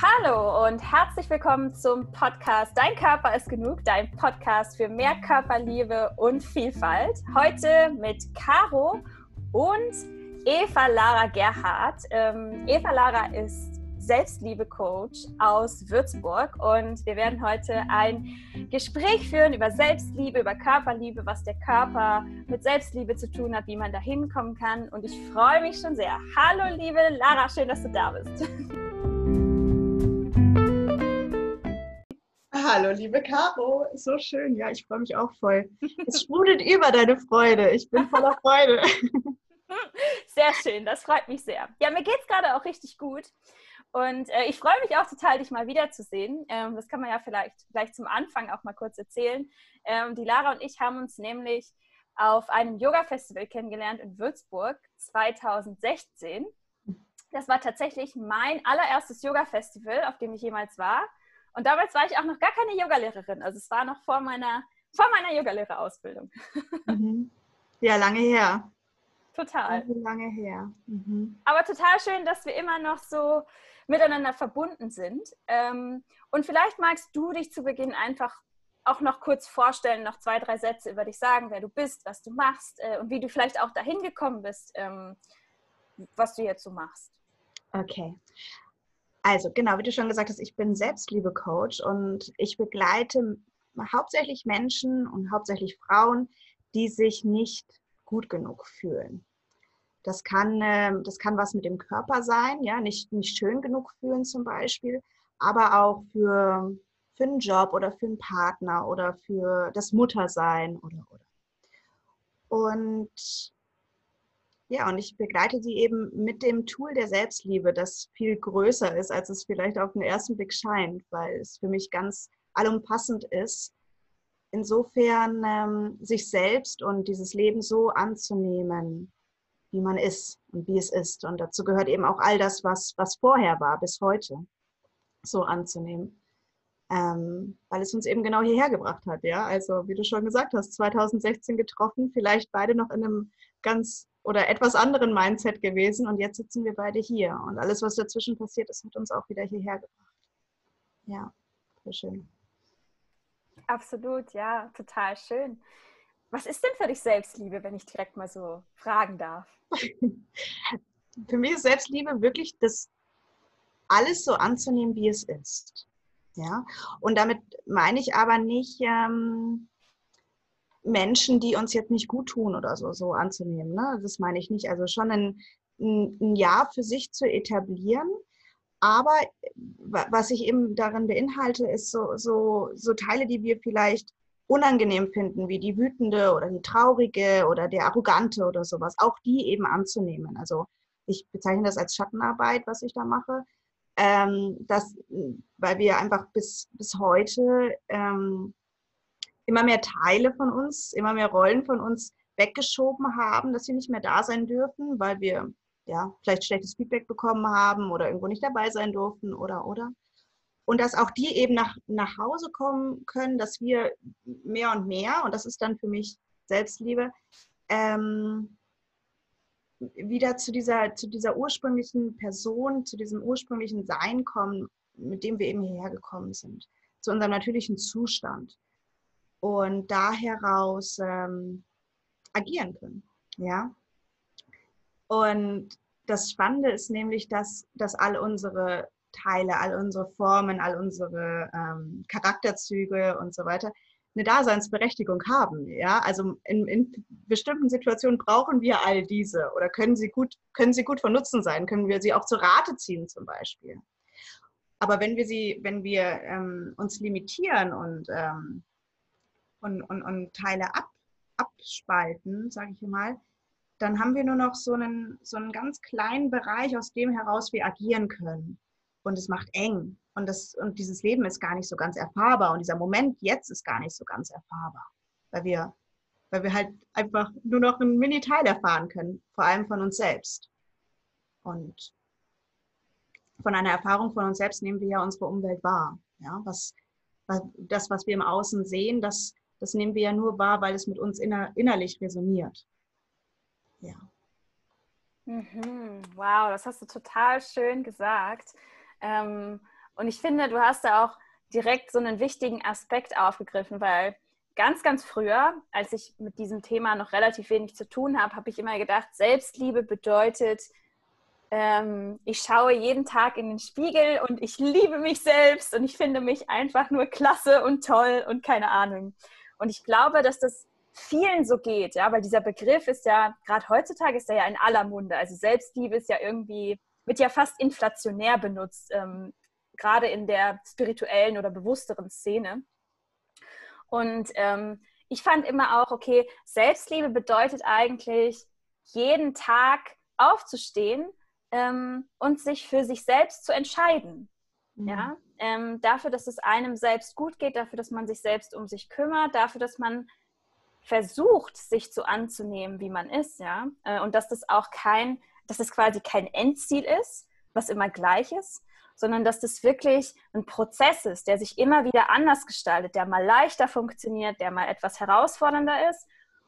Hallo und herzlich willkommen zum Podcast Dein Körper ist genug, dein Podcast für mehr Körperliebe und Vielfalt. Heute mit Caro und Eva Lara Gerhardt. Ähm, Eva Lara ist Selbstliebe-Coach aus Würzburg und wir werden heute ein Gespräch führen über Selbstliebe, über Körperliebe, was der Körper mit Selbstliebe zu tun hat, wie man da hinkommen kann und ich freue mich schon sehr. Hallo liebe Lara, schön, dass du da bist. Hallo, liebe Caro. So schön. Ja, ich freue mich auch voll. Es sprudelt über deine Freude. Ich bin voller Freude. Sehr schön, das freut mich sehr. Ja, mir geht es gerade auch richtig gut. Und äh, ich freue mich auch total, dich mal wiederzusehen. Ähm, das kann man ja vielleicht gleich zum Anfang auch mal kurz erzählen. Ähm, die Lara und ich haben uns nämlich auf einem Yoga-Festival kennengelernt in Würzburg 2016. Das war tatsächlich mein allererstes Yoga-Festival, auf dem ich jemals war. Und damals war ich auch noch gar keine Yogalehrerin. Also es war noch vor meiner, vor meiner Yogalehrerausbildung. Mhm. Ja, lange her. Total. Lange her. Mhm. Aber total schön, dass wir immer noch so miteinander verbunden sind. Ähm, und vielleicht magst du dich zu Beginn einfach auch noch kurz vorstellen, noch zwei, drei Sätze über dich sagen, wer du bist, was du machst äh, und wie du vielleicht auch dahin gekommen bist, ähm, was du jetzt so machst. Okay. Also genau, wie du schon gesagt hast, ich bin Selbstliebe-Coach und ich begleite hauptsächlich Menschen und hauptsächlich Frauen, die sich nicht gut genug fühlen. Das kann, ähm, das kann was mit dem Körper sein, ja, nicht, nicht schön genug fühlen zum Beispiel, aber auch für, für einen Job oder für einen Partner oder für das Muttersein oder, oder. Und ja, und ich begleite sie eben mit dem Tool der Selbstliebe, das viel größer ist, als es vielleicht auf den ersten Blick scheint, weil es für mich ganz allumfassend ist. Insofern ähm, sich selbst und dieses Leben so anzunehmen, wie man ist und wie es ist. Und dazu gehört eben auch all das, was, was vorher war, bis heute, so anzunehmen. Ähm, weil es uns eben genau hierher gebracht hat, ja. Also, wie du schon gesagt hast, 2016 getroffen, vielleicht beide noch in einem ganz oder etwas anderen Mindset gewesen und jetzt sitzen wir beide hier. Und alles, was dazwischen passiert ist, hat uns auch wieder hierher gebracht. Ja, sehr schön. Absolut, ja, total schön. Was ist denn für dich Selbstliebe, wenn ich direkt mal so fragen darf? für mich ist Selbstliebe wirklich das alles so anzunehmen, wie es ist. Ja, und damit meine ich aber nicht ähm, Menschen, die uns jetzt nicht gut tun oder so, so anzunehmen. Ne? Das meine ich nicht. Also schon ein, ein Jahr für sich zu etablieren. Aber was ich eben darin beinhalte, ist so, so, so Teile, die wir vielleicht unangenehm finden, wie die wütende oder die traurige oder der arrogante oder sowas, auch die eben anzunehmen. Also ich bezeichne das als Schattenarbeit, was ich da mache. Ähm, das, weil wir einfach bis, bis heute ähm, immer mehr Teile von uns, immer mehr Rollen von uns weggeschoben haben, dass sie nicht mehr da sein dürfen, weil wir ja vielleicht schlechtes Feedback bekommen haben oder irgendwo nicht dabei sein durften oder oder und dass auch die eben nach, nach Hause kommen können, dass wir mehr und mehr, und das ist dann für mich Selbstliebe, ähm, wieder zu dieser, zu dieser ursprünglichen Person, zu diesem ursprünglichen Sein kommen, mit dem wir eben hierher gekommen sind, zu unserem natürlichen Zustand. Und da heraus ähm, agieren können. Ja? Und das Spannende ist nämlich, dass, dass all unsere Teile, all unsere Formen, all unsere ähm, Charakterzüge und so weiter eine Daseinsberechtigung haben. Ja, also in, in, bestimmten Situationen brauchen wir all diese oder können sie gut, können sie gut von Nutzen sein, können wir sie auch zur Rate ziehen zum Beispiel. Aber wenn wir sie, wenn wir ähm, uns limitieren und, ähm, und, und, und Teile ab, abspalten, sage ich mal, dann haben wir nur noch so einen, so einen ganz kleinen Bereich, aus dem heraus wir agieren können und es macht eng. Und, das, und dieses Leben ist gar nicht so ganz erfahrbar. Und dieser Moment jetzt ist gar nicht so ganz erfahrbar. Weil wir, weil wir halt einfach nur noch einen Mini-Teil erfahren können, vor allem von uns selbst. Und von einer Erfahrung von uns selbst nehmen wir ja unsere Umwelt wahr. Ja, was, das, was wir im Außen sehen, das, das nehmen wir ja nur wahr, weil es mit uns inner, innerlich resoniert. Ja. Mhm. Wow, das hast du total schön gesagt. Ähm, Und ich finde, du hast da auch direkt so einen wichtigen Aspekt aufgegriffen, weil ganz, ganz früher, als ich mit diesem Thema noch relativ wenig zu tun habe, habe ich immer gedacht, Selbstliebe bedeutet, ähm, ich schaue jeden Tag in den Spiegel und ich liebe mich selbst und ich finde mich einfach nur klasse und toll und keine Ahnung. Und ich glaube, dass das vielen so geht, ja, weil dieser Begriff ist ja, gerade heutzutage ist er ja in aller Munde. Also Selbstliebe ist ja irgendwie, wird ja fast inflationär benutzt, ähm, gerade in der spirituellen oder bewussteren Szene. Und ähm, ich fand immer auch, okay, Selbstliebe bedeutet eigentlich, jeden Tag aufzustehen ähm, und sich für sich selbst zu entscheiden. Mhm. Ja, ähm, dafür, dass es einem selbst gut geht, dafür, dass man sich selbst um sich kümmert, dafür, dass man versucht, sich zu anzunehmen, wie man ist, ja, äh, und dass das auch kein, dass das quasi kein Endziel ist, was immer gleich ist, sondern dass das wirklich ein Prozess ist, der sich immer wieder anders gestaltet, der mal leichter funktioniert, der mal etwas herausfordernder ist.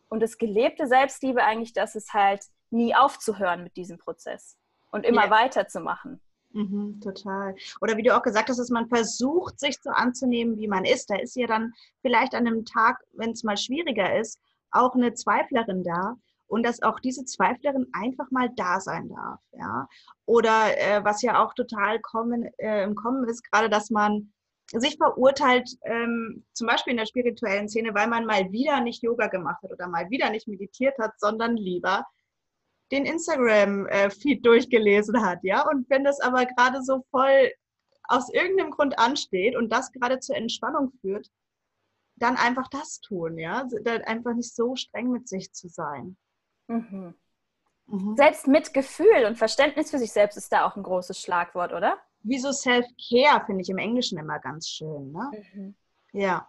Und das gelebte Selbstliebe eigentlich, dass es halt nie aufzuhören mit diesem Prozess und immer ja. weiterzumachen. Mhm, total. Oder wie du auch gesagt hast, dass man versucht, sich so anzunehmen, wie man ist. Da ist ja dann vielleicht an einem Tag, wenn es mal schwieriger ist, auch eine Zweiflerin da, und dass auch diese Zweiflerin einfach mal da sein darf. Ja? Oder äh, was ja auch total kommen, äh, im Kommen ist, gerade, dass man sich verurteilt, ähm, zum Beispiel in der spirituellen Szene, weil man mal wieder nicht Yoga gemacht hat oder mal wieder nicht meditiert hat, sondern lieber den Instagram-Feed äh, durchgelesen hat, ja. Und wenn das aber gerade so voll aus irgendeinem Grund ansteht und das gerade zur Entspannung führt, dann einfach das tun, ja. Dann einfach nicht so streng mit sich zu sein. Mhm. Mhm. Selbstmitgefühl und Verständnis für sich selbst ist da auch ein großes Schlagwort, oder? Wieso Self-Care finde ich im Englischen immer ganz schön. Ne? Mhm. Ja.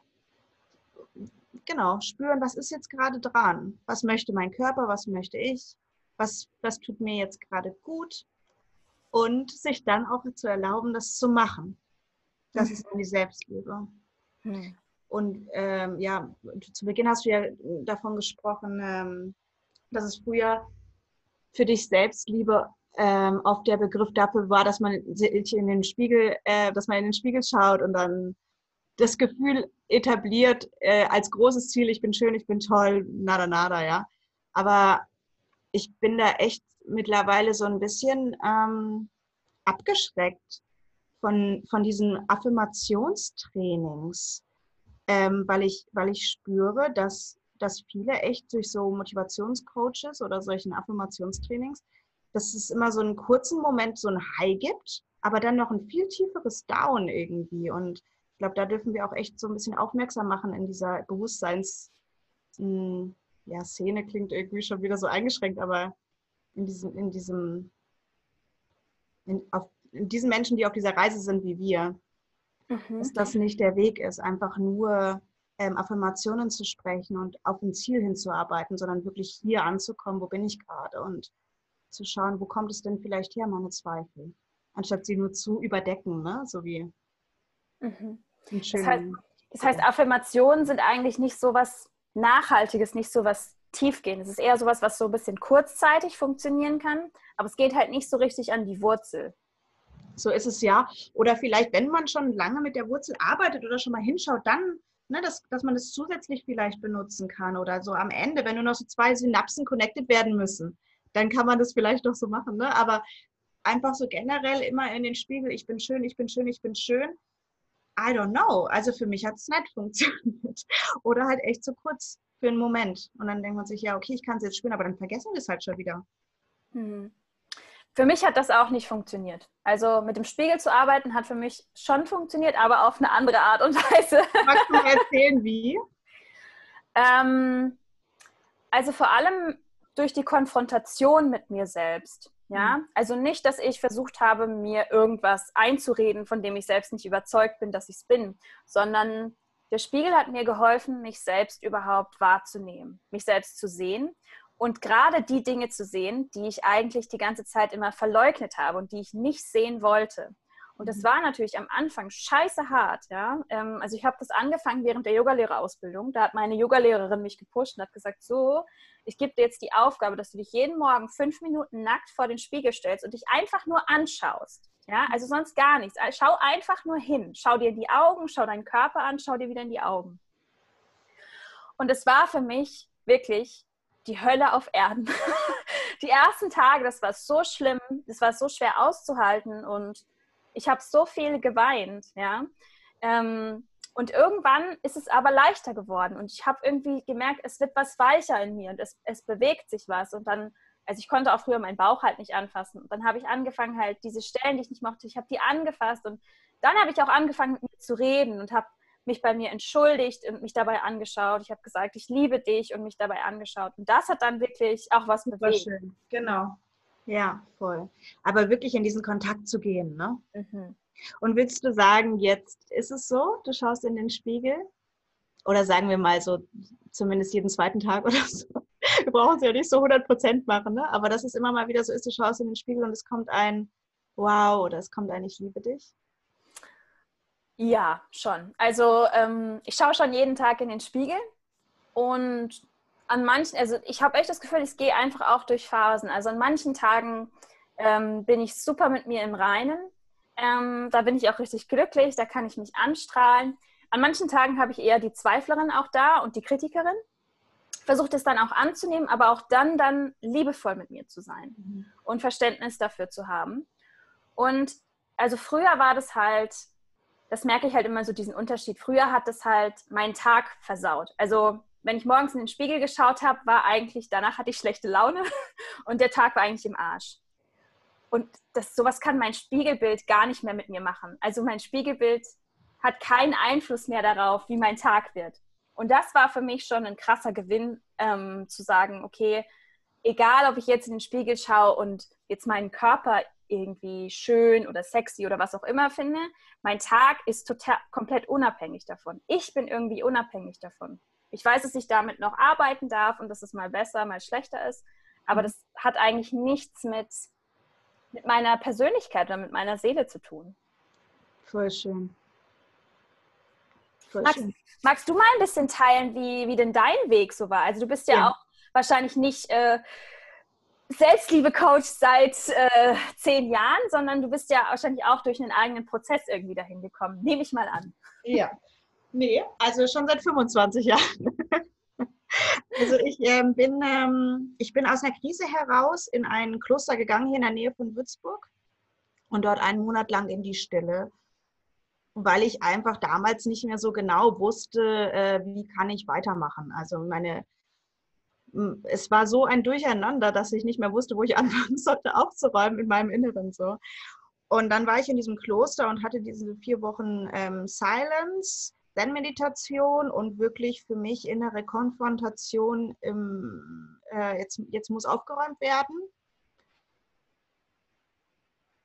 Genau, spüren, was ist jetzt gerade dran? Was möchte mein Körper, was möchte ich? Was, was tut mir jetzt gerade gut? Und sich dann auch zu erlauben, das zu machen. Das mhm. ist dann die Selbstliebe. Mhm. Und ähm, ja, zu Beginn hast du ja davon gesprochen, ähm, dass es früher für dich Selbstliebe ähm, auf der Begriff dafür war, dass man sich in den Spiegel, äh, dass man in den Spiegel schaut und dann das Gefühl etabliert äh, als großes Ziel, ich bin schön, ich bin toll, nada nada, ja. Aber ich bin da echt mittlerweile so ein bisschen ähm, abgeschreckt von, von diesen Affirmationstrainings, ähm, weil, ich, weil ich spüre, dass dass viele echt durch so Motivationscoaches oder solchen Affirmationstrainings, dass es immer so einen kurzen Moment so ein High gibt, aber dann noch ein viel tieferes Down irgendwie. Und ich glaube, da dürfen wir auch echt so ein bisschen aufmerksam machen in dieser Bewusstseins, hm, ja, Szene klingt irgendwie schon wieder so eingeschränkt, aber in diesem, in diesem, in, auf, in diesen Menschen, die auf dieser Reise sind wie wir, mhm. dass das nicht der Weg ist, einfach nur ähm, Affirmationen zu sprechen und auf ein Ziel hinzuarbeiten, sondern wirklich hier anzukommen, wo bin ich gerade und zu schauen, wo kommt es denn vielleicht her, meine Zweifel, anstatt sie nur zu überdecken, ne? so wie mhm. das, heißt, das heißt, Affirmationen sind eigentlich nicht so was Nachhaltiges, nicht so was Tiefgehendes. Es ist eher so was, was so ein bisschen kurzzeitig funktionieren kann, aber es geht halt nicht so richtig an die Wurzel. So ist es ja. Oder vielleicht, wenn man schon lange mit der Wurzel arbeitet oder schon mal hinschaut, dann ne, dass, dass man das zusätzlich vielleicht benutzen kann oder so am Ende, wenn nur noch so zwei Synapsen connected werden müssen, dann kann man das vielleicht doch so machen. Ne? Aber einfach so generell immer in den Spiegel, ich bin schön, ich bin schön, ich bin schön. I don't know. Also für mich hat es nicht funktioniert. Oder halt echt so kurz für einen Moment. Und dann denkt man sich, ja, okay, ich kann es jetzt spüren, aber dann vergessen wir es halt schon wieder. Mhm. Für mich hat das auch nicht funktioniert. Also mit dem Spiegel zu arbeiten hat für mich schon funktioniert, aber auf eine andere Art und Weise. Magst du mir erzählen, wie? ähm, also vor allem durch die Konfrontation mit mir selbst. Ja, mhm. also nicht, dass ich versucht habe, mir irgendwas einzureden, von dem ich selbst nicht überzeugt bin, dass ich es bin, sondern der Spiegel hat mir geholfen, mich selbst überhaupt wahrzunehmen, mich selbst zu sehen und gerade die Dinge zu sehen, die ich eigentlich die ganze Zeit immer verleugnet habe und die ich nicht sehen wollte. Und das war natürlich am Anfang scheiße hart, ja. Ähm, also ich habe das angefangen während der Yogalehrerausbildung. Da hat meine Yogalehrerin mich gepusht und hat gesagt, so, ich gebe dir jetzt die Aufgabe, dass du dich jeden Morgen fünf Minuten nackt vor den Spiegel stellst und dich einfach nur anschaust. Ja, also sonst gar nichts. Also schau einfach nur hin. Schau dir in die Augen, schau deinen Körper an, schau dir wieder in die Augen. Und es war für mich wirklich die Hölle auf Erden. die ersten Tage, das war so schlimm, das war so schwer auszuhalten und ich habe so viel geweint, ja. Ähm, und irgendwann ist es aber leichter geworden und ich habe irgendwie gemerkt, es wird was weicher in mir und es, es bewegt sich was. Und dann, also ich konnte auch früher meinen Bauch halt nicht anfassen. Und dann habe ich angefangen, halt diese Stellen, die ich nicht mochte, ich habe die angefasst und dann habe ich auch angefangen, mit mir zu reden und habe mich bei mir entschuldigt und mich dabei angeschaut. Ich habe gesagt, ich liebe dich und mich dabei angeschaut. Und das hat dann wirklich auch was bewegt. Schön. Genau. Ja, voll. Aber wirklich in diesen Kontakt zu gehen, ne? Mhm. Und willst du sagen, jetzt ist es so, du schaust in den Spiegel? Oder sagen wir mal so, zumindest jeden zweiten Tag oder so. Wir brauchen es ja nicht so 100 Prozent machen, ne? aber dass es immer mal wieder so ist, du schaust in den Spiegel und es kommt ein Wow oder es kommt ein Ich liebe dich. Ja, schon. Also ähm, ich schaue schon jeden Tag in den Spiegel und an manchen, also ich habe echt das Gefühl, ich gehe einfach auch durch Phasen. Also an manchen Tagen ähm, bin ich super mit mir im Reinen ähm, da bin ich auch richtig glücklich, da kann ich mich anstrahlen. An manchen Tagen habe ich eher die Zweiflerin auch da und die Kritikerin. Versuche das dann auch anzunehmen, aber auch dann, dann liebevoll mit mir zu sein mhm. und Verständnis dafür zu haben. Und also früher war das halt, das merke ich halt immer so diesen Unterschied. Früher hat das halt meinen Tag versaut. Also wenn ich morgens in den Spiegel geschaut habe, war eigentlich, danach hatte ich schlechte Laune und der Tag war eigentlich im Arsch. Und das, sowas kann mein Spiegelbild gar nicht mehr mit mir machen. Also mein Spiegelbild hat keinen Einfluss mehr darauf, wie mein Tag wird. Und das war für mich schon ein krasser Gewinn, ähm, zu sagen, okay, egal ob ich jetzt in den Spiegel schaue und jetzt meinen Körper irgendwie schön oder sexy oder was auch immer finde, mein Tag ist total komplett unabhängig davon. Ich bin irgendwie unabhängig davon. Ich weiß, dass ich damit noch arbeiten darf und dass es mal besser, mal schlechter ist, aber mhm. das hat eigentlich nichts mit mit meiner Persönlichkeit oder mit meiner Seele zu tun. Voll schön. Voll magst, schön. magst, du mal ein bisschen teilen, wie, wie denn dein Weg so war? Also du bist ja, ja. auch wahrscheinlich nicht äh, Selbstliebe-Coach seit äh, zehn Jahren, sondern du bist ja wahrscheinlich auch durch einen eigenen Prozess irgendwie dahin gekommen. Nehme ich mal an. Ja. Nee, also schon seit 25 Jahren. Also ich ähm, bin, ähm, ich bin aus einer Krise heraus in ein Kloster gegangen hier in der Nähe von Würzburg und dort einen Monat lang in die Stille, weil ich einfach damals nicht mehr so genau wusste, äh, wie kann ich weitermachen. Also meine, es war so ein Durcheinander, dass ich nicht mehr wusste, wo ich anfangen sollte aufzuräumen in meinem Inneren so. Und dann war ich in diesem Kloster und hatte diese vier Wochen ähm, Silence Zen-Meditation und wirklich für mich innere Konfrontation im, äh, jetzt, jetzt muss aufgeräumt werden.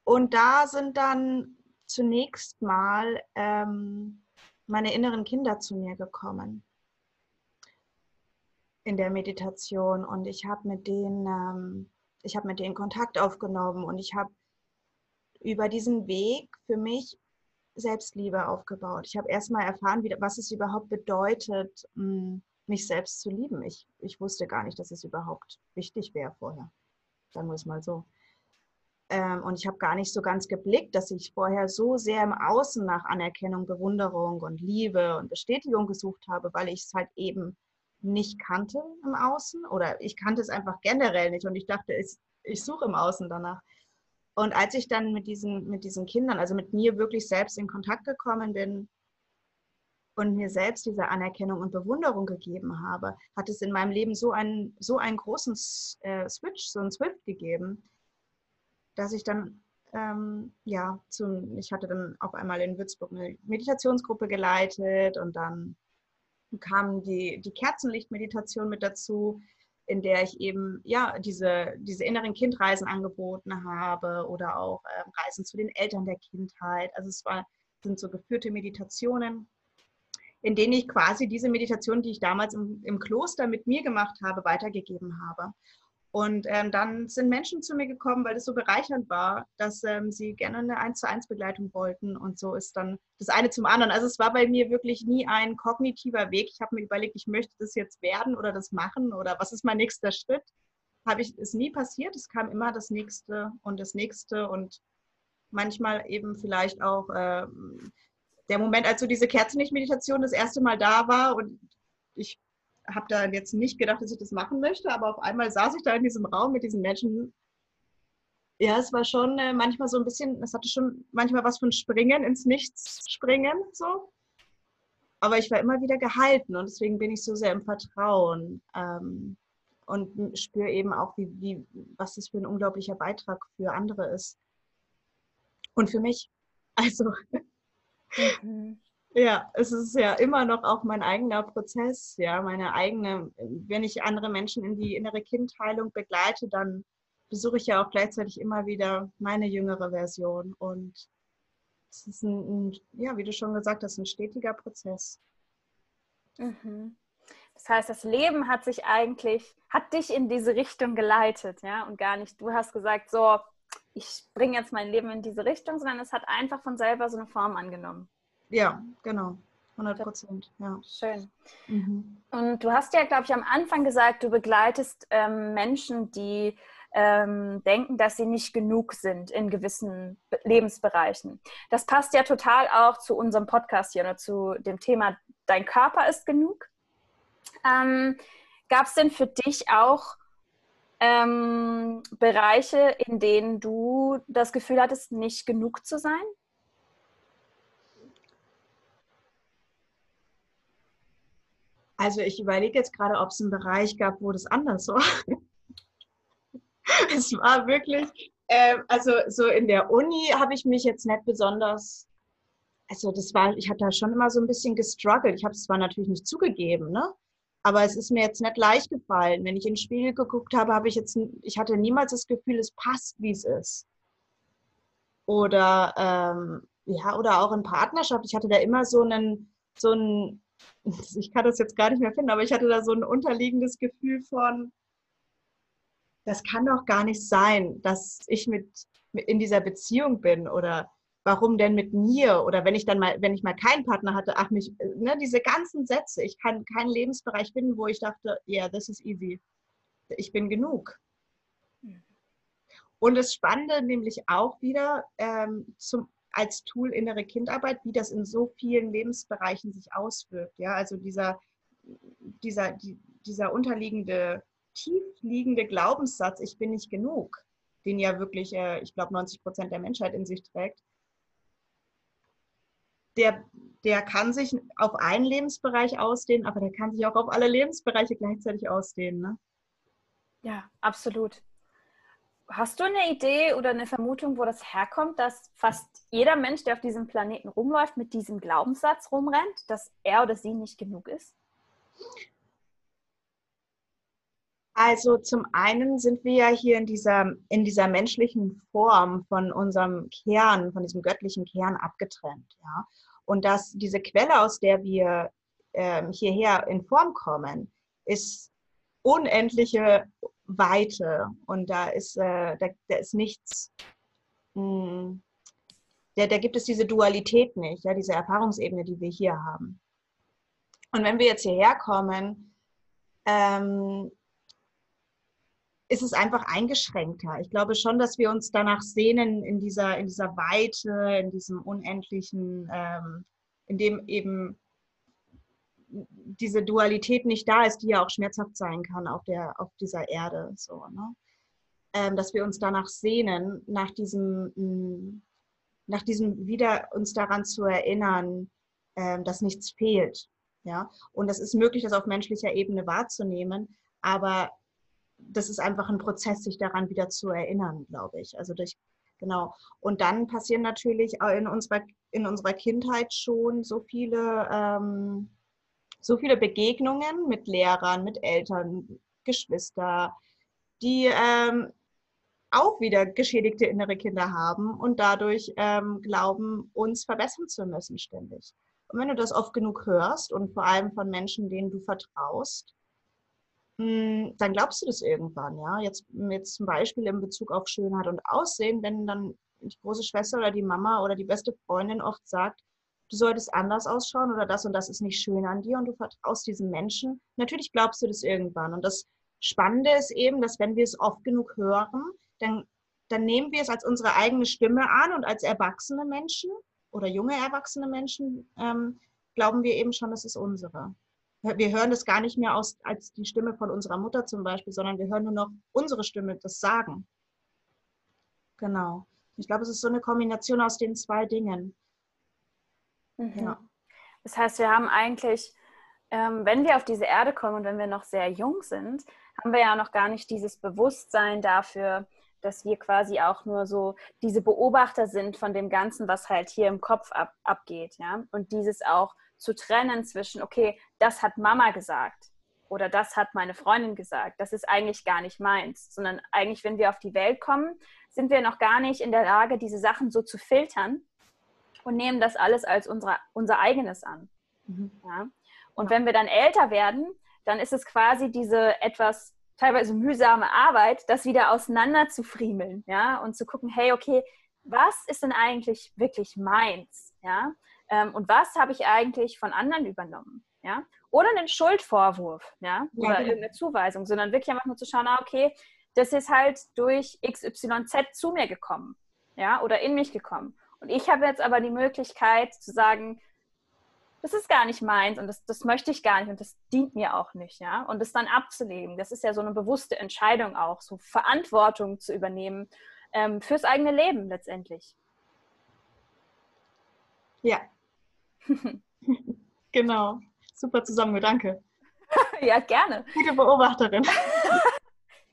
Und da sind dann zunächst mal ähm, meine inneren Kinder zu mir gekommen in der Meditation und ich habe mit denen ähm, ich habe mit denen Kontakt aufgenommen und ich habe über diesen Weg für mich Selbstliebe aufgebaut. Ich habe erstmal erfahren, wie, was es überhaupt bedeutet, mm, mich selbst zu lieben. Ich, ich wusste gar nicht, dass es überhaupt wichtig wäre vorher. Sagen wir es mal so. Ähm, und ich habe gar nicht so ganz geblickt, dass ich vorher so sehr im Außen nach Anerkennung, Bewunderung und Liebe und Bestätigung gesucht habe, weil ich es halt eben nicht kannte im Außen oder ich kannte es einfach generell nicht und ich dachte, ich, ich suche im Außen danach. Und als ich dann mit diesen, mit diesen Kindern, also mit mir wirklich selbst in Kontakt gekommen bin und mir selbst diese Anerkennung und Bewunderung gegeben habe, hat es in meinem Leben so einen, so einen großen äh, Switch, so einen Swift gegeben, dass ich dann, ähm, ja, zum, ich hatte dann auf einmal in Würzburg eine Meditationsgruppe geleitet und dann kam die, die Kerzenlichtmeditation mit dazu in der ich eben ja diese, diese inneren Kindreisen angeboten habe oder auch äh, Reisen zu den Eltern der Kindheit. Also es war, sind so geführte Meditationen, in denen ich quasi diese Meditation, die ich damals im, im Kloster mit mir gemacht habe, weitergegeben habe. Und ähm, dann sind Menschen zu mir gekommen, weil es so bereichernd war, dass ähm, sie gerne eine 1 zu 1 Begleitung wollten. Und so ist dann das eine zum anderen. Also es war bei mir wirklich nie ein kognitiver Weg. Ich habe mir überlegt, ich möchte das jetzt werden oder das machen oder was ist mein nächster Schritt. Habe ich, ist nie passiert. Es kam immer das nächste und das nächste. Und manchmal eben vielleicht auch äh, der Moment, als so diese Kerzenlicht-Meditation das erste Mal da war und ich habe da jetzt nicht gedacht, dass ich das machen möchte, aber auf einmal saß ich da in diesem Raum mit diesen Menschen. Ja, es war schon äh, manchmal so ein bisschen, es hatte schon manchmal was von Springen ins Nichts springen, so. Aber ich war immer wieder gehalten und deswegen bin ich so sehr im Vertrauen ähm, und spüre eben auch, wie, wie, was das für ein unglaublicher Beitrag für andere ist. Und für mich. Also, mhm. Ja, es ist ja immer noch auch mein eigener Prozess, ja, meine eigene, wenn ich andere Menschen in die innere Kindheilung begleite, dann besuche ich ja auch gleichzeitig immer wieder meine jüngere Version und es ist ein, ein, ja, wie du schon gesagt hast, ein stetiger Prozess. Mhm. Das heißt, das Leben hat sich eigentlich, hat dich in diese Richtung geleitet, ja, und gar nicht, du hast gesagt, so, ich bringe jetzt mein Leben in diese Richtung, sondern es hat einfach von selber so eine Form angenommen. Ja, genau. 100 Prozent, ja. Schön. Mhm. Und du hast ja, glaube ich, am Anfang gesagt, du begleitest ähm, Menschen, die ähm, denken, dass sie nicht genug sind in gewissen Lebensbereichen. Das passt ja total auch zu unserem Podcast hier oder zu dem Thema Dein Körper ist genug. Ähm, Gab es denn für dich auch ähm, Bereiche, in denen du das Gefühl hattest, nicht genug zu sein? Also ich überlege jetzt gerade, ob es einen Bereich gab, wo das anders war. es war wirklich, äh, also so in der Uni habe ich mich jetzt nicht besonders, also das war, ich hatte da schon immer so ein bisschen gestruggelt. Ich habe es zwar natürlich nicht zugegeben, ne? Aber es ist mir jetzt nicht leicht gefallen. Wenn ich in den Spiegel geguckt habe, habe ich jetzt, ich hatte niemals das Gefühl, es passt, wie es ist. Oder ähm, ja, oder auch in Partnerschaft. Ich hatte da immer so einen, so einen, ich kann das jetzt gar nicht mehr finden, aber ich hatte da so ein unterliegendes Gefühl von, das kann doch gar nicht sein, dass ich mit, mit in dieser Beziehung bin oder warum denn mit mir? Oder wenn ich dann mal, wenn ich mal keinen Partner hatte, ach mich, ne, diese ganzen Sätze, ich kann keinen Lebensbereich finden, wo ich dachte, yeah, this is easy. Ich bin genug. Und das Spannende nämlich auch wieder ähm, zum, als Tool innere Kindarbeit, wie das in so vielen Lebensbereichen sich auswirkt. Ja, also dieser, dieser, die, dieser unterliegende tief liegende Glaubenssatz, ich bin nicht genug, den ja wirklich, äh, ich glaube, 90 Prozent der Menschheit in sich trägt, der, der kann sich auf einen Lebensbereich ausdehnen, aber der kann sich auch auf alle Lebensbereiche gleichzeitig ausdehnen. Ne? Ja, absolut. Hast du eine Idee oder eine Vermutung, wo das herkommt, dass fast jeder Mensch, der auf diesem Planeten rumläuft, mit diesem Glaubenssatz rumrennt, dass er oder sie nicht genug ist? Also zum einen sind wir ja hier in dieser, in dieser menschlichen Form von unserem Kern, von diesem göttlichen Kern abgetrennt. Ja? Und dass diese Quelle, aus der wir ähm, hierher in Form kommen, ist unendliche Weite. Und da ist, äh, da, da, ist nichts, mh, hm, da, da gibt es diese Dualität nicht, ja? diese Erfahrungsebene, die wir hier haben. Und wenn wir jetzt hierher kommen, ähm, ist es einfach eingeschränkter. Ich glaube schon, dass wir uns danach sehnen in dieser, in dieser Weite, in diesem unendlichen, ähm, in dem eben diese Dualität nicht da ist, die ja auch schmerzhaft sein kann auf, der, auf dieser Erde. So, ne? ähm, dass wir uns danach sehnen, nach diesem, mm, nach diesem wieder uns daran zu erinnern, ähm, dass nichts fehlt. Ja? Und es ist möglich, das auf menschlicher Ebene wahrzunehmen, aber das ist einfach ein Prozess, sich daran wieder zu erinnern, glaube ich. Also durch, genau. Und dann passieren natürlich in unserer, in unserer Kindheit schon so viele, ähm, so viele Begegnungen mit Lehrern, mit Eltern, Geschwister, die ähm, auch wieder geschädigte innere Kinder haben und dadurch ähm, glauben, uns verbessern zu müssen ständig. Und wenn du das oft genug hörst und vor allem von Menschen, denen du vertraust, hm, dann glaubst du das irgendwann, ja. Jetzt, jetzt zum Beispiel in Bezug auf Schönheit und Aussehen, wenn dann die große Schwester oder die Mama oder die beste Freundin oft sagt, du solltest anders ausschauen oder das und das ist nicht schön an dir und du vertraust diesem Menschen, natürlich glaubst du das irgendwann. Und das Spannende ist eben, dass wenn wir es oft genug hören, dann dann nehmen wir es als unsere eigene Stimme an und als erwachsene Menschen oder junge erwachsene Menschen ähm, glauben wir eben schon, das ist unsere. Wir hören das gar nicht mehr aus, als die Stimme von unserer Mutter zum Beispiel, sondern wir hören nur noch unsere Stimme, das Sagen. Genau. Ich glaube, es ist so eine Kombination aus den zwei Dingen. Mhm. Ja. Das heißt, wir haben eigentlich, ähm, wenn wir auf diese Erde kommen und wenn wir noch sehr jung sind, haben wir ja noch gar nicht dieses Bewusstsein dafür, dass wir quasi auch nur so diese Beobachter sind von dem Ganzen, was halt hier im Kopf ab, abgeht, ja. Und dieses auch zu trennen zwischen, okay, das hat Mama gesagt oder das hat meine Freundin gesagt, das ist eigentlich gar nicht meins, sondern eigentlich, wenn wir auf die Welt kommen, sind wir noch gar nicht in der Lage, diese Sachen so zu filtern und nehmen das alles als unsere, unser eigenes an. Mhm. Ja? Und wenn wir dann älter werden, dann ist es quasi diese etwas teilweise mühsame Arbeit, das wieder auseinander zu friemeln, ja, und zu gucken, hey, okay, was ist denn eigentlich wirklich meins, ja, ähm, und was habe ich eigentlich von anderen übernommen, ja, oder einen Schuldvorwurf, ja, oder ja, genau. irgendeine Zuweisung, sondern wirklich einfach nur zu schauen, ah, okay, das ist halt durch XYZ zu mir gekommen, ja, oder in mich gekommen. Und ich habe jetzt aber die Möglichkeit zu sagen, das ist gar nicht meins und das, das möchte ich gar nicht und das dient mir auch nicht, ja. Und das dann abzulegen, das ist ja so eine bewusste Entscheidung auch, so Verantwortung zu übernehmen ähm, fürs eigene Leben letztendlich. Ja. genau. Super zusammen, danke. ja, gerne. Gute Beobachterin.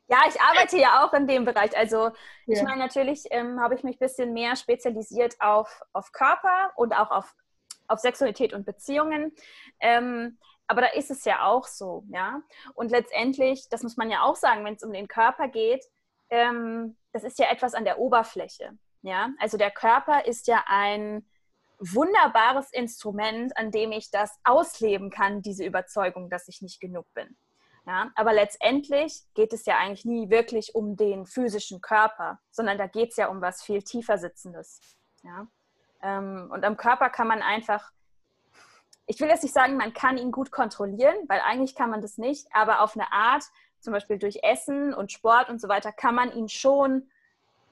Ja, ich arbeite ja auch in dem Bereich. Also ja. ich meine, natürlich ähm, habe ich mich ein bisschen mehr spezialisiert auf, auf Körper und auch auf auf Sexualität und Beziehungen. Ähm, aber da ist es ja auch so, ja. Und letztendlich, das muss man ja auch sagen, wenn es um den Körper geht, ähm, das ist ja etwas an der Oberfläche, ja. Also der Körper ist ja ein wunderbares Instrument, an dem ich das ausleben kann, diese Überzeugung, dass ich nicht genug bin. Ja, aber letztendlich geht es ja eigentlich nie wirklich um den physischen Körper, sondern da geht es ja um was viel tiefer sitzendes. Ja. Ähm, und am Körper kann man einfach, ich will jetzt nicht sagen, man kann ihn gut kontrollieren, weil eigentlich kann man das nicht, aber auf eine Art, zum Beispiel durch Essen und Sport und so weiter, kann man ihn schon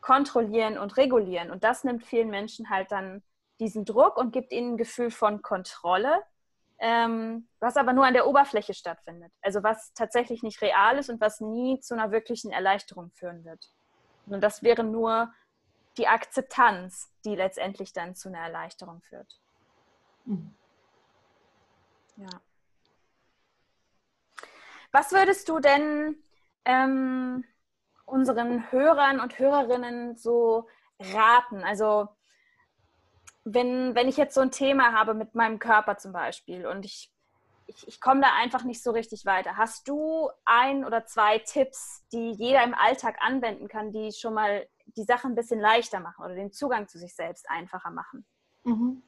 kontrollieren und regulieren. Und das nimmt vielen Menschen halt dann diesen Druck und gibt ihnen ein Gefühl von Kontrolle, ähm, was aber nur an der Oberfläche stattfindet. Also was tatsächlich nicht real ist und was nie zu einer wirklichen Erleichterung führen wird. Und das wäre nur die Akzeptanz, die letztendlich dann zu einer Erleichterung führt. Mhm. Ja. Was würdest du denn ähm, unseren Hörern und Hörerinnen so raten? Also wenn, wenn ich jetzt so ein Thema habe mit meinem Körper zum Beispiel und ich, ich, ich komme da einfach nicht so richtig weiter, hast du ein oder zwei Tipps, die jeder im Alltag anwenden kann, die schon mal die Sache ein bisschen leichter machen oder den Zugang zu sich selbst einfacher machen? Mhm.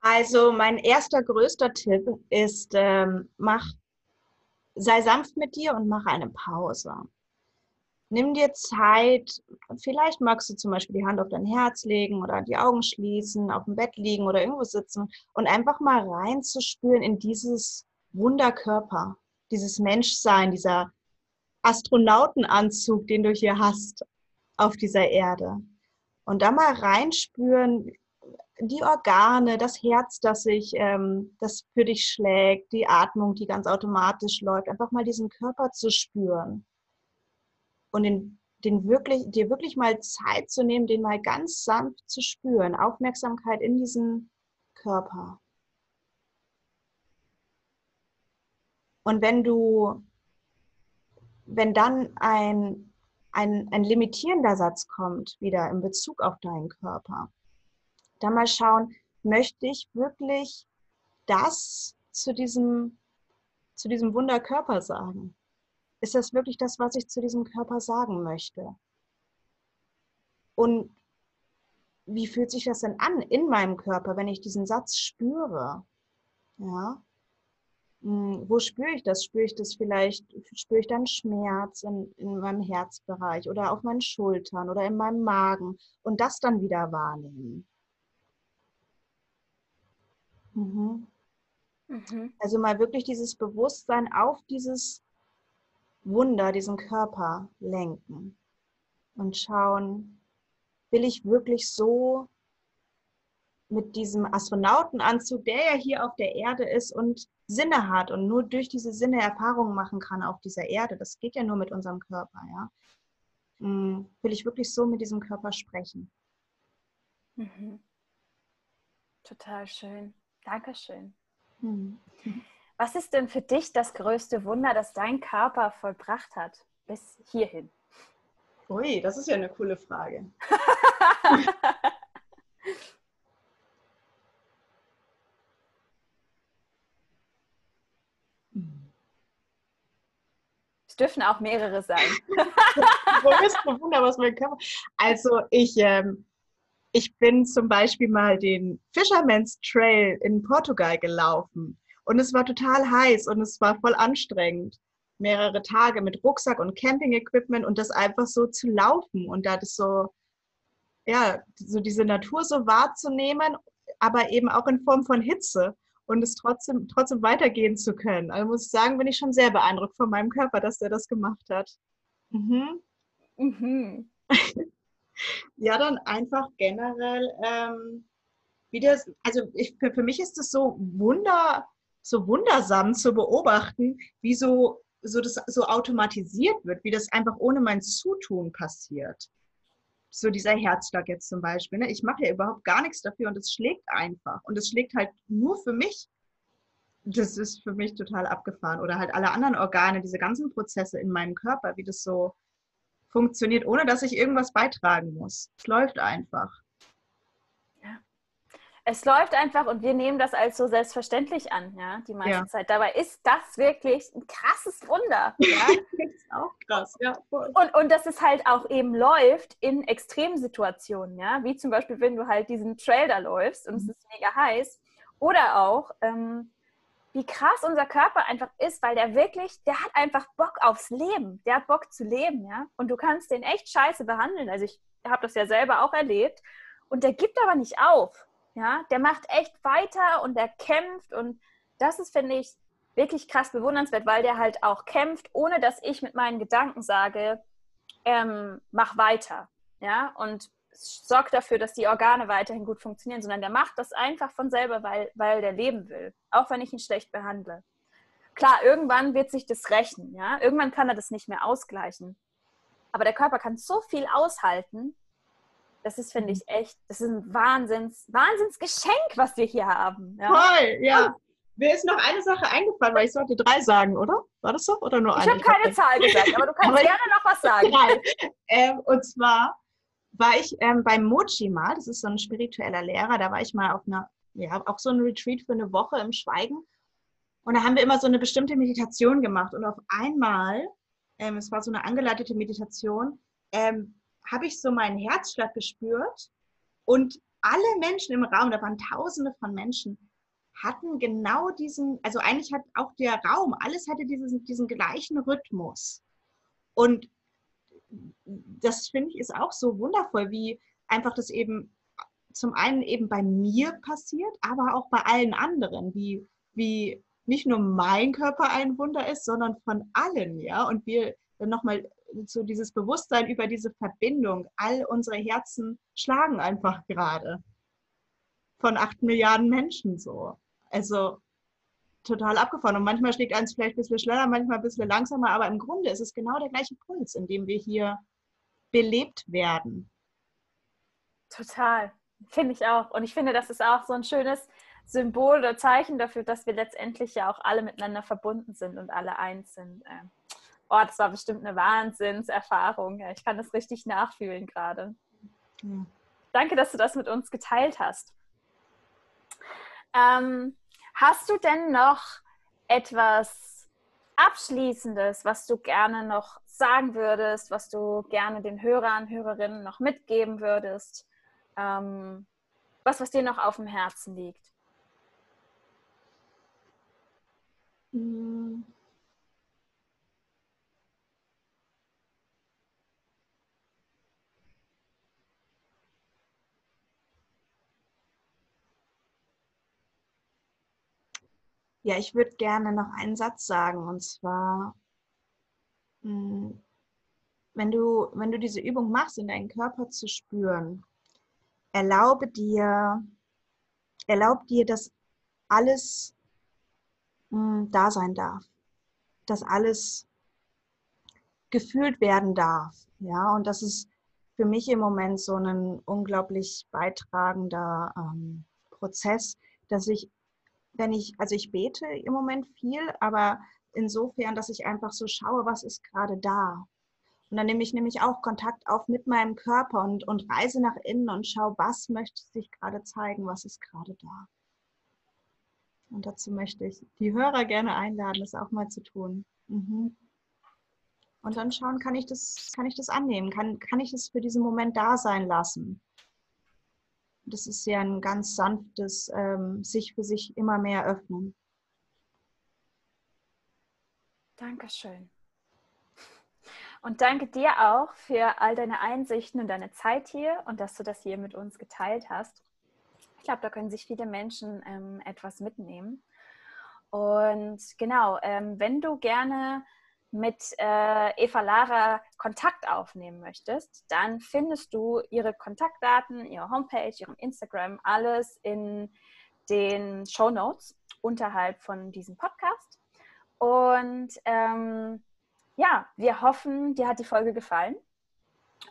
Also mein erster größter Tipp ist, ähm, mach, sei sanft mit dir und mach eine Pause. Nimm dir Zeit, vielleicht magst du zum Beispiel die Hand auf dein Herz legen oder die Augen schließen, auf dem Bett liegen oder irgendwo sitzen und einfach mal reinzuspüren in dieses Wunderkörper, dieses Menschsein, dieser Astronautenanzug, den du hier hast auf dieser Erde. Und da mal reinspüren, die Organe, das Herz, das sich, ähm, das für dich schlägt, die Atmung, die ganz automatisch läuft, einfach mal diesen Körper zu spüren und den, den wirklich, dir wirklich mal Zeit zu nehmen, den mal ganz sanft zu spüren, Aufmerksamkeit in diesen Körper. Und wenn du wenn dann ein, ein, ein limitierender Satz kommt, wieder in Bezug auf deinen Körper, dann mal schauen, möchte ich wirklich das zu diesem, zu diesem Wunderkörper sagen? Ist das wirklich das, was ich zu diesem Körper sagen möchte? Und wie fühlt sich das denn an in meinem Körper, wenn ich diesen Satz spüre? Ja, hm, wo spüre ich das? Spüre ich das vielleicht, spüre ich dann Schmerz in, in meinem Herzbereich oder auf meinen Schultern oder in meinem Magen und das dann wieder wahrnehmen. Mhm. Mhm. Also mal wirklich dieses Bewusstsein auf dieses Wunder, diesen Körper lenken. und schauen, will ich wirklich so mit diesem Astronautenanzug, der ja hier auf der Erde ist und Sinne hat und nur durch diese Sinne Erfahrungen machen kann auf dieser Erde. Das geht ja nur mit unserem Körper, ja. Hm, will ich wirklich so mit diesem Körper sprechen? Mhm. Total schön. Dankeschön. Mhm. Was ist denn für dich das größte Wunder, das dein Körper vollbracht hat bis hierhin? Ui, das ist ja eine coole Frage. Es dürfen auch mehrere sein. Wo ist Wunder, was mein Körper. Also ich, ähm, ich bin zum Beispiel mal den Fisherman's Trail in Portugal gelaufen und es war total heiß und es war voll anstrengend. Mehrere Tage mit Rucksack und Camping-Equipment und das einfach so zu laufen und da das so, ja, so diese Natur so wahrzunehmen, aber eben auch in Form von Hitze und es trotzdem, trotzdem weitergehen zu können. Also muss ich sagen, bin ich schon sehr beeindruckt von meinem Körper, dass der das gemacht hat. Mhm. Mhm. ja, dann einfach generell, ähm, wie das, also ich, für, für mich ist es so wunder, so wundersam zu beobachten, wie so, so das so automatisiert wird, wie das einfach ohne mein Zutun passiert. So dieser Herzschlag jetzt zum Beispiel. Ne? Ich mache ja überhaupt gar nichts dafür und es schlägt einfach. Und es schlägt halt nur für mich. Das ist für mich total abgefahren. Oder halt alle anderen Organe, diese ganzen Prozesse in meinem Körper, wie das so funktioniert, ohne dass ich irgendwas beitragen muss. Es läuft einfach es läuft einfach und wir nehmen das als so selbstverständlich an, ja, die meiste ja. Zeit. Dabei ist das wirklich ein krasses Wunder. Ja? das ist auch krass, ja. Voll. Und, und dass es halt auch eben läuft in Extremsituationen, ja, wie zum Beispiel, wenn du halt diesen Trail da läufst und mhm. es ist mega heiß. Oder auch, ähm, wie krass unser Körper einfach ist, weil der wirklich, der hat einfach Bock aufs Leben. Der hat Bock zu leben, ja. Und du kannst den echt scheiße behandeln. Also ich habe das ja selber auch erlebt. Und der gibt aber nicht auf. Ja, der macht echt weiter und der kämpft und das ist, finde ich, wirklich krass bewundernswert, weil der halt auch kämpft, ohne dass ich mit meinen Gedanken sage, ähm, mach weiter. Ja, und sorgt dafür, dass die Organe weiterhin gut funktionieren, sondern der macht das einfach von selber, weil, weil der leben will, auch wenn ich ihn schlecht behandle. Klar, irgendwann wird sich das rächen, ja. Irgendwann kann er das nicht mehr ausgleichen. Aber der Körper kann so viel aushalten, das ist, finde ich, echt, das ist ein Wahnsinns, Wahnsinnsgeschenk, was wir hier haben. Ja? Toll, ja. Mir ist noch eine Sache eingefallen, weil ich sollte drei sagen, oder? War das so? Oder nur eine? Ich habe keine Zahl gesagt, aber du kannst aber gerne noch was sagen. Ähm, und zwar war ich ähm, beim Mochi mal, das ist so ein spiritueller Lehrer, da war ich mal auf einer, ja, auch so ein Retreat für eine Woche im Schweigen. Und da haben wir immer so eine bestimmte Meditation gemacht. Und auf einmal, ähm, es war so eine angeleitete Meditation, ähm, habe ich so meinen Herzschlag gespürt und alle Menschen im Raum, da waren tausende von Menschen, hatten genau diesen, also eigentlich hat auch der Raum, alles hatte diesen, diesen gleichen Rhythmus. Und das finde ich ist auch so wundervoll, wie einfach das eben zum einen eben bei mir passiert, aber auch bei allen anderen, wie, wie nicht nur mein Körper ein Wunder ist, sondern von allen, ja. Und wir nochmal so dieses Bewusstsein über diese Verbindung. All unsere Herzen schlagen einfach gerade. Von acht Milliarden Menschen so. Also total abgefahren. Und manchmal schlägt eins vielleicht ein bisschen schneller, manchmal ein bisschen langsamer, aber im Grunde ist es genau der gleiche Puls, in dem wir hier belebt werden. Total. Finde ich auch. Und ich finde, das ist auch so ein schönes Symbol oder Zeichen dafür, dass wir letztendlich ja auch alle miteinander verbunden sind und alle eins sind. Oh, das war bestimmt eine Wahnsinnserfahrung. Ich kann das richtig nachfühlen gerade. Ja. Danke, dass du das mit uns geteilt hast. Ähm, hast du denn noch etwas Abschließendes, was du gerne noch sagen würdest, was du gerne den Hörern, Hörerinnen noch mitgeben würdest? Ähm, was, was dir noch auf dem Herzen liegt? Hm. Ja, ich würde gerne noch einen Satz sagen und zwar, hm, wenn du, wenn du diese Übung machst, in deinen Körper zu spüren, erlaube dir, erlaub dir, dass alles hm, da sein darf, dass alles gefühlt werden darf. Ja, und das ist für mich im Moment so ein unglaublich beitragender ähm, Prozess, dass ich, wenn ich, also ich bete im Moment viel, aber insofern, dass ich einfach so schaue, was ist gerade da. Und dann nehme ich nämlich auch Kontakt auf mit meinem Körper und, und reise nach innen und schaue, was möchte sich gerade zeigen, was ist gerade da. Und dazu möchte ich die Hörer gerne einladen, das auch mal zu tun. Mhm. Und dann schauen, kann ich das, kann ich das annehmen? Kann, kann ich es für diesen Moment da sein lassen? Das ist ja ein ganz sanftes ähm, sich für sich immer mehr öffnen. Dankeschön. Und danke dir auch für all deine Einsichten und deine Zeit hier und dass du das hier mit uns geteilt hast. Ich glaube, da können sich viele Menschen ähm, etwas mitnehmen. Und genau, ähm, wenn du gerne mit äh, Eva Lara Kontakt aufnehmen möchtest, dann findest du ihre Kontaktdaten, ihre Homepage, ihren Instagram, alles in den Show Notes unterhalb von diesem Podcast. Und ähm, ja, wir hoffen, dir hat die Folge gefallen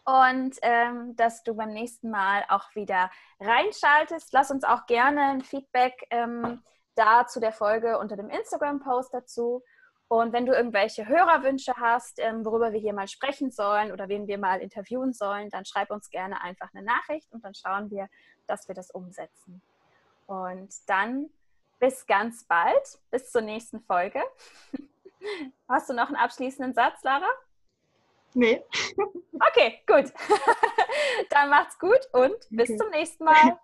und ähm, dass du beim nächsten Mal auch wieder reinschaltest. Lass uns auch gerne ein Feedback ähm, da zu der Folge unter dem Instagram-Post dazu. Und wenn du irgendwelche Hörerwünsche hast, ähm, worüber wir hier mal sprechen sollen oder wen wir mal interviewen sollen, dann schreib uns gerne einfach eine Nachricht und dann schauen wir, dass wir das umsetzen. Und dann bis ganz bald, bis zur nächsten Folge. Hast du noch einen abschließenden Satz, Lara? Nee. Okay, gut. Dann macht's gut und bis okay. zum nächsten Mal.